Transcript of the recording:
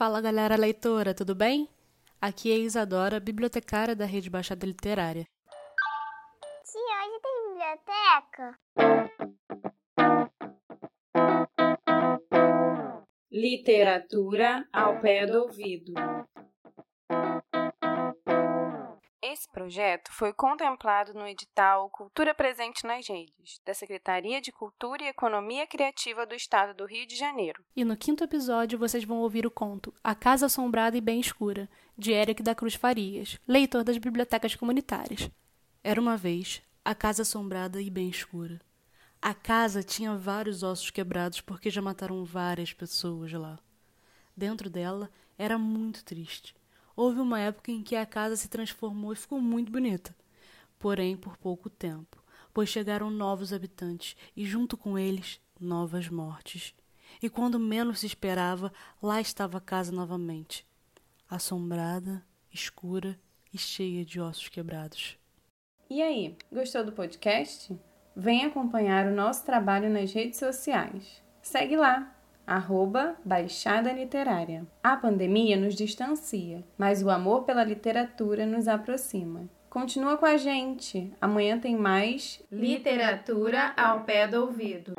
Fala galera leitora, tudo bem? Aqui é Isadora, bibliotecária da Rede Baixada Literária. Tia, hoje tem biblioteca? Literatura ao pé do ouvido. Esse projeto foi contemplado no edital Cultura Presente nas Redes, da Secretaria de Cultura e Economia Criativa do Estado do Rio de Janeiro. E no quinto episódio vocês vão ouvir o conto A Casa Assombrada e Bem Escura, de Eric da Cruz Farias, leitor das bibliotecas comunitárias. Era uma vez a casa assombrada e bem escura. A casa tinha vários ossos quebrados porque já mataram várias pessoas lá. Dentro dela era muito triste houve uma época em que a casa se transformou e ficou muito bonita. Porém, por pouco tempo, pois chegaram novos habitantes e, junto com eles, novas mortes. E quando menos se esperava, lá estava a casa novamente, assombrada, escura e cheia de ossos quebrados. E aí, gostou do podcast? Vem acompanhar o nosso trabalho nas redes sociais. Segue lá! Arroba Baixada Literária. A pandemia nos distancia, mas o amor pela literatura nos aproxima. Continua com a gente. Amanhã tem mais Literatura ao pé do ouvido.